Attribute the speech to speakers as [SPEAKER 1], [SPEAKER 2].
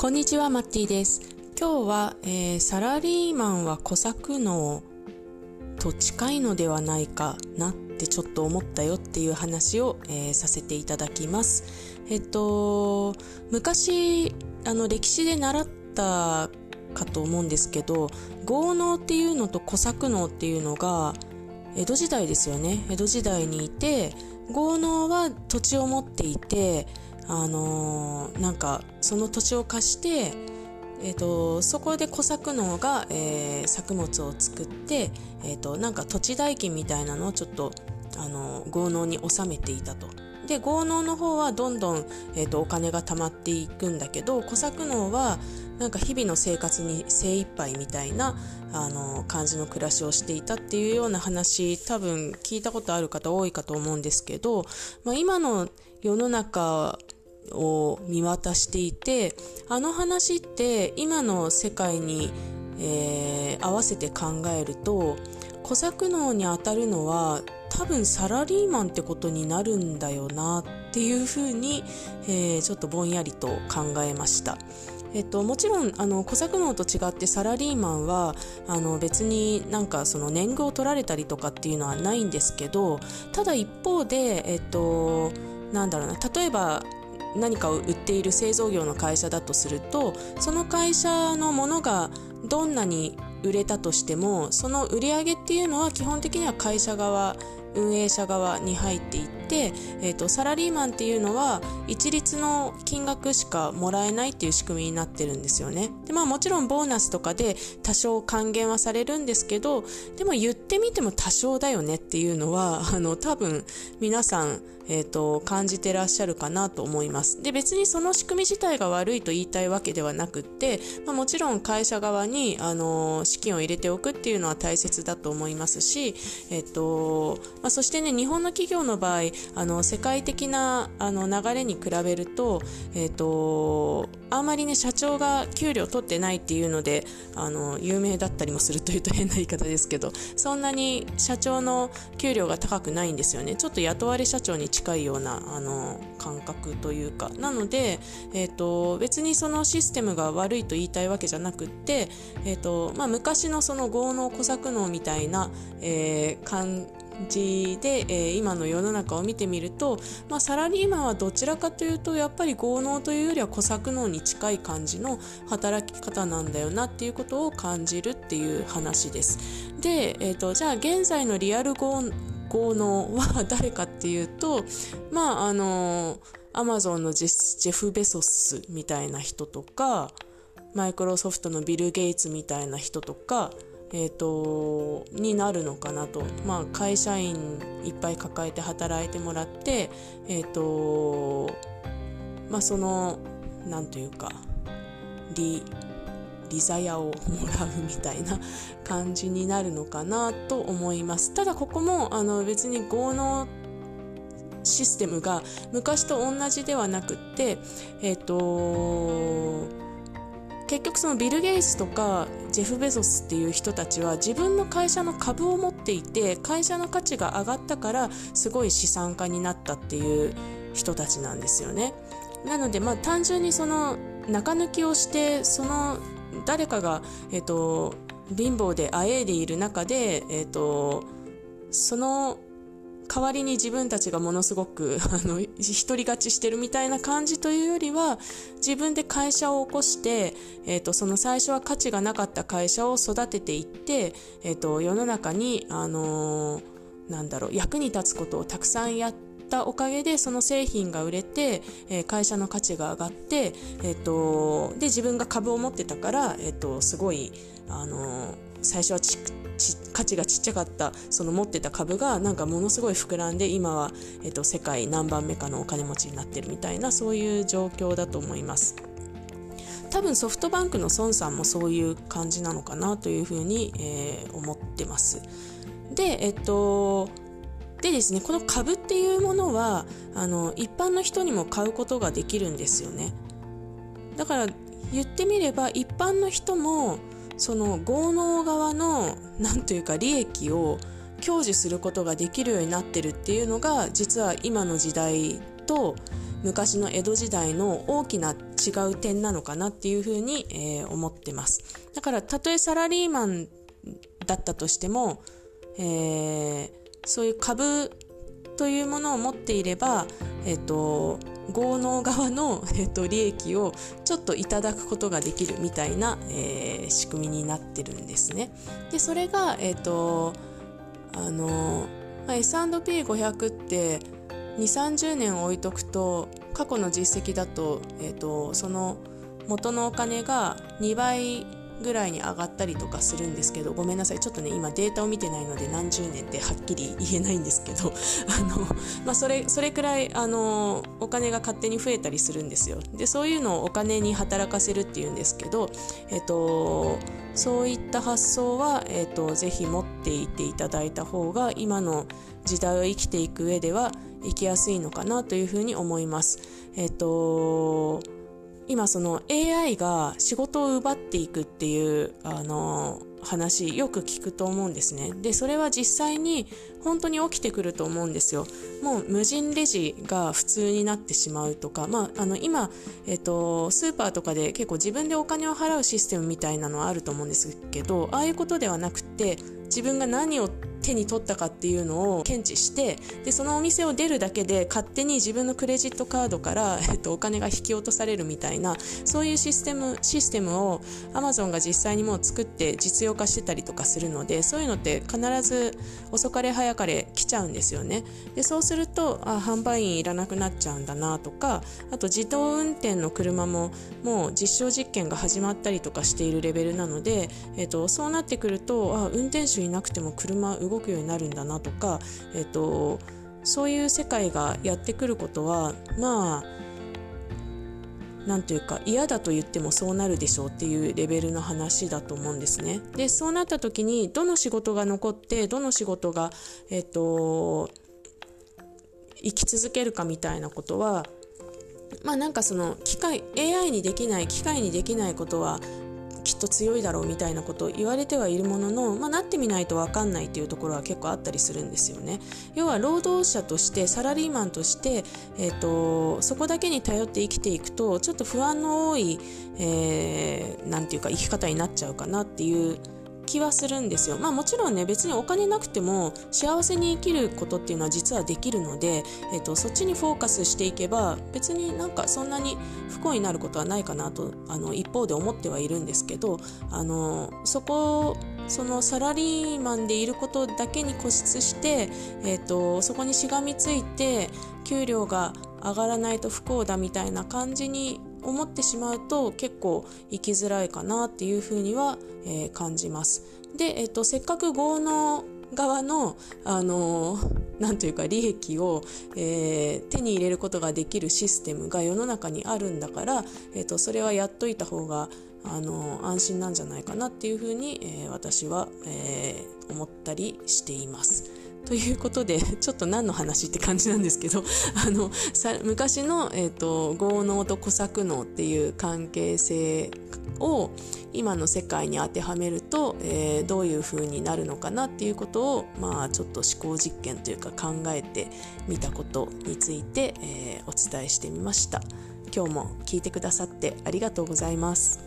[SPEAKER 1] こんにちは、マッティです。今日は、えー、サラリーマンは小作能と近いのではないかなってちょっと思ったよっていう話を、えー、させていただきます。えっと、昔、あの、歴史で習ったかと思うんですけど、豪農っていうのと小作能っていうのが、江戸時代ですよね。江戸時代にいて、豪農は土地を持っていて、あのー、なんかその土地を貸して、えーと、そこで小作農が、えー、作物を作って、えーと、なんか土地代金みたいなのをちょっと、あのー、豪農に納めていたと。で豪農の方はどんどん、えーと、お金が貯まっていくんだけど小作農はなんか日々の生活に精一杯みたいなあの感じの暮らしをしていたっていうような話多分聞いたことある方多いかと思うんですけど、まあ、今の世の中を見渡していてあの話って今の世界に、えー、合わせて考えると小作能に当たるのは多分サラリーマンってことになるんだよなっていうふうに、えー、ちょっとぼんやりと考えました。えっと、もちろんあの小作能と違ってサラリーマンはあの別になんかその年貢を取られたりとかっていうのはないんですけどただ一方で、えっと、なんだろうな例えば何かを売っている製造業の会社だとするとその会社のものがどんなに売れたとしてもその売り上げっていうのは基本的には会社側運営者側に入っていって、えーと、サラリーマンっていうのは一律の金額しかもらえないっていう仕組みになってるんですよね。でまあ、もちろんボーナスとかで多少還元はされるんですけどでも言ってみても多少だよねっていうのは あの多分皆さん、えーと、感じてらっしゃるかなと思います。で別にその仕組み自体が悪いと言いたいわけではなくって、まあ、もちろん会社側にあの資金を入れておくっていうのは大切だと思いますし、えっ、ー、とまあ、そしてね日本の企業の場合あの世界的なあの流れに比べると,、えーと、あまりね社長が給料取ってないっていうのであの有名だったりもするというと 変な言い方ですけどそんなに社長の給料が高くないんですよね。ちょっと雇われ社長に近いようなあの感覚というか。なので、えーと、別にそのシステムが悪いと言いたいわけじゃなくって、えーとまあ、昔のその豪農小作農みたいな、えー、感じで、えー、今の世の中を見てみると、まあ、サラリーマンはどちらかというとやっぱり豪農というよりは小作農に近い感じの働き方なんだよなっていうことを感じるっていう話です。で、えーと、じゃあ現在のリアル豪農は誰かっていうとまああのアマゾンのジェフ・ベソスみたいな人とかマイクロソフトのビル・ゲイツみたいな人とかえーと、になるのかなと、まあ、会社員いっぱい抱えて働いてもらって、えーとまあ、そのなんというかリリザヤをもらうみたいな 感じになるのかなと思います。ただここもあの別に豪農システムが昔と同じではなくってえっ、ー、と結局そのビル・ゲイツとかジェフ・ベゾスっていう人たちは自分の会社の株を持っていて会社の価値が上がったからすごい資産家になったっていう人たちなんですよね。なのでまあ単純にその中抜きをしてその誰かが、えっと、貧乏であえいでいる中で、えっと、その代わりに自分たちがものすごく あの独り勝ちしてるみたいな感じというよりは自分で会社を起こして、えーと、その最初は価値がなかった会社を育てていって、えーと、世の中に、あのー、なんだろう役に立つことをたくさんやったおかげでその製品が売れて、え、会社の価値が上がって、えーと、で自分が株を持ってたから、えー、とすごい、あのー最初は価値がちっちゃかったその持ってた株がなんかものすごい膨らんで今は、えっと、世界何番目かのお金持ちになってるみたいなそういう状況だと思います。多分ソフトバンクの孫さんもそういう感じなのかなというふうに、えー、思ってます。でえっとでですねこの株っていうものはあの一般の人にも買うことができるんですよね。だから言ってみれば一般の人もその豪農側の何というか利益を享受することができるようになってるっていうのが実は今の時代と昔の江戸時代の大きな違う点なのかなっていうふうに、えー、思ってます。だからたとえサラリーマンだったとしても、えー、そういう株というものを持っていれば、えーと、豪農側の、えーと、利益をちょっといただくことができるみたいな、えー、仕組みになってるんですね。でそれが、えーとあのまあ、S&P500 って2 3 0年置いとくと過去の実績だと,、えーと、その元のお金が2倍ぐらいに上がったりとかするんですけどごめんなさいちょっとね今データを見てないので何十年ってはっきり言えないんですけど あの、まあ、それそれくらいあのお金が勝手に増えたりするんですよでそういうのをお金に働かせるっていうんですけど、えっと、そういった発想は、えっと、ぜひ持っていていただいた方が今の時代を生きていく上では生きやすいのかなというふうに思います。えっと今その AI が仕事を奪っていくっていうあの話よく聞くと思うんですね。でそれは実際に本当に起きてくると思うんですよ。もう無人レジが普通になってしまうとか、まあ、あの今、えっと、スーパーとかで結構自分でお金を払うシステムみたいなのはあると思うんですけどああいうことではなくて自分が何を手に取ったかっていうのを検知してでそのお店を出るだけで勝手に自分のクレジットカードから、えっと、お金が引き落とされるみたいなそういうシステムシステムをアマゾンが実際にもう作って実用化してたりとかするのでそういうのって必ず遅かれ早かれ来ちゃうんですよね。でそうするとあ販売員いらなくなっちゃうんだなとかあと自動運転の車ももう実証実験が始まったりとかしているレベルなので、えっと、そうなってくるとあ運転手いなくても車動くようになるんだなとか、えっと、そういう世界がやってくることはまあなんというか嫌だと言ってもそうなるでしょうっていうレベルの話だと思うんですね。でそうなった時にどの仕事が残ってどの仕事が、えっと、生き続けるかみたいなことはまあなんかその機械 AI にできない機械にできないことはきっと強いだろうみたいなことを言われてはいるものの、まあ、なってみないと分かんないっていうところは結構あったりするんですよね。要は労働者としてサラリーマンとして、えーと、そこだけに頼って生きていくとちょっと不安の多い、えー、ていうか生き方になっちゃうかなっていう気はするんですよ。まあもちろんね別にお金なくても幸せに生きることっていうのは実はできるので、えっと、そっちにフォーカスしていけば別になんかそんなに不幸になることはないかなとあの一方で思ってはいるんですけどあのそこそのサラリーマンでいることだけに固執して、えっと、そこにしがみついて給料が上がらないと不幸だみたいな感じに思ってしまうと結構生きづらいかなっていうふうには、えー、感じます。で、えっと、せっかく豪農側の、あのなんというか利益を、えー、手に入れることができるシステムが世の中にあるんだから、えっと、それはやっといた方があの安心なんじゃないかなっていうふうに、えー、私は、えー、思ったりしています。ということで ちょっと何の話って感じなんですけど あのさ昔の、えーと、豪農と小作農っていう関係性を今の世界に当てはめると、えー、どういう風になるのかなっていうことを、まあ、ちょっと思考実験というか考えてみたことについて、えー、お伝えしてみました今日も聞いてくださってありがとうございます。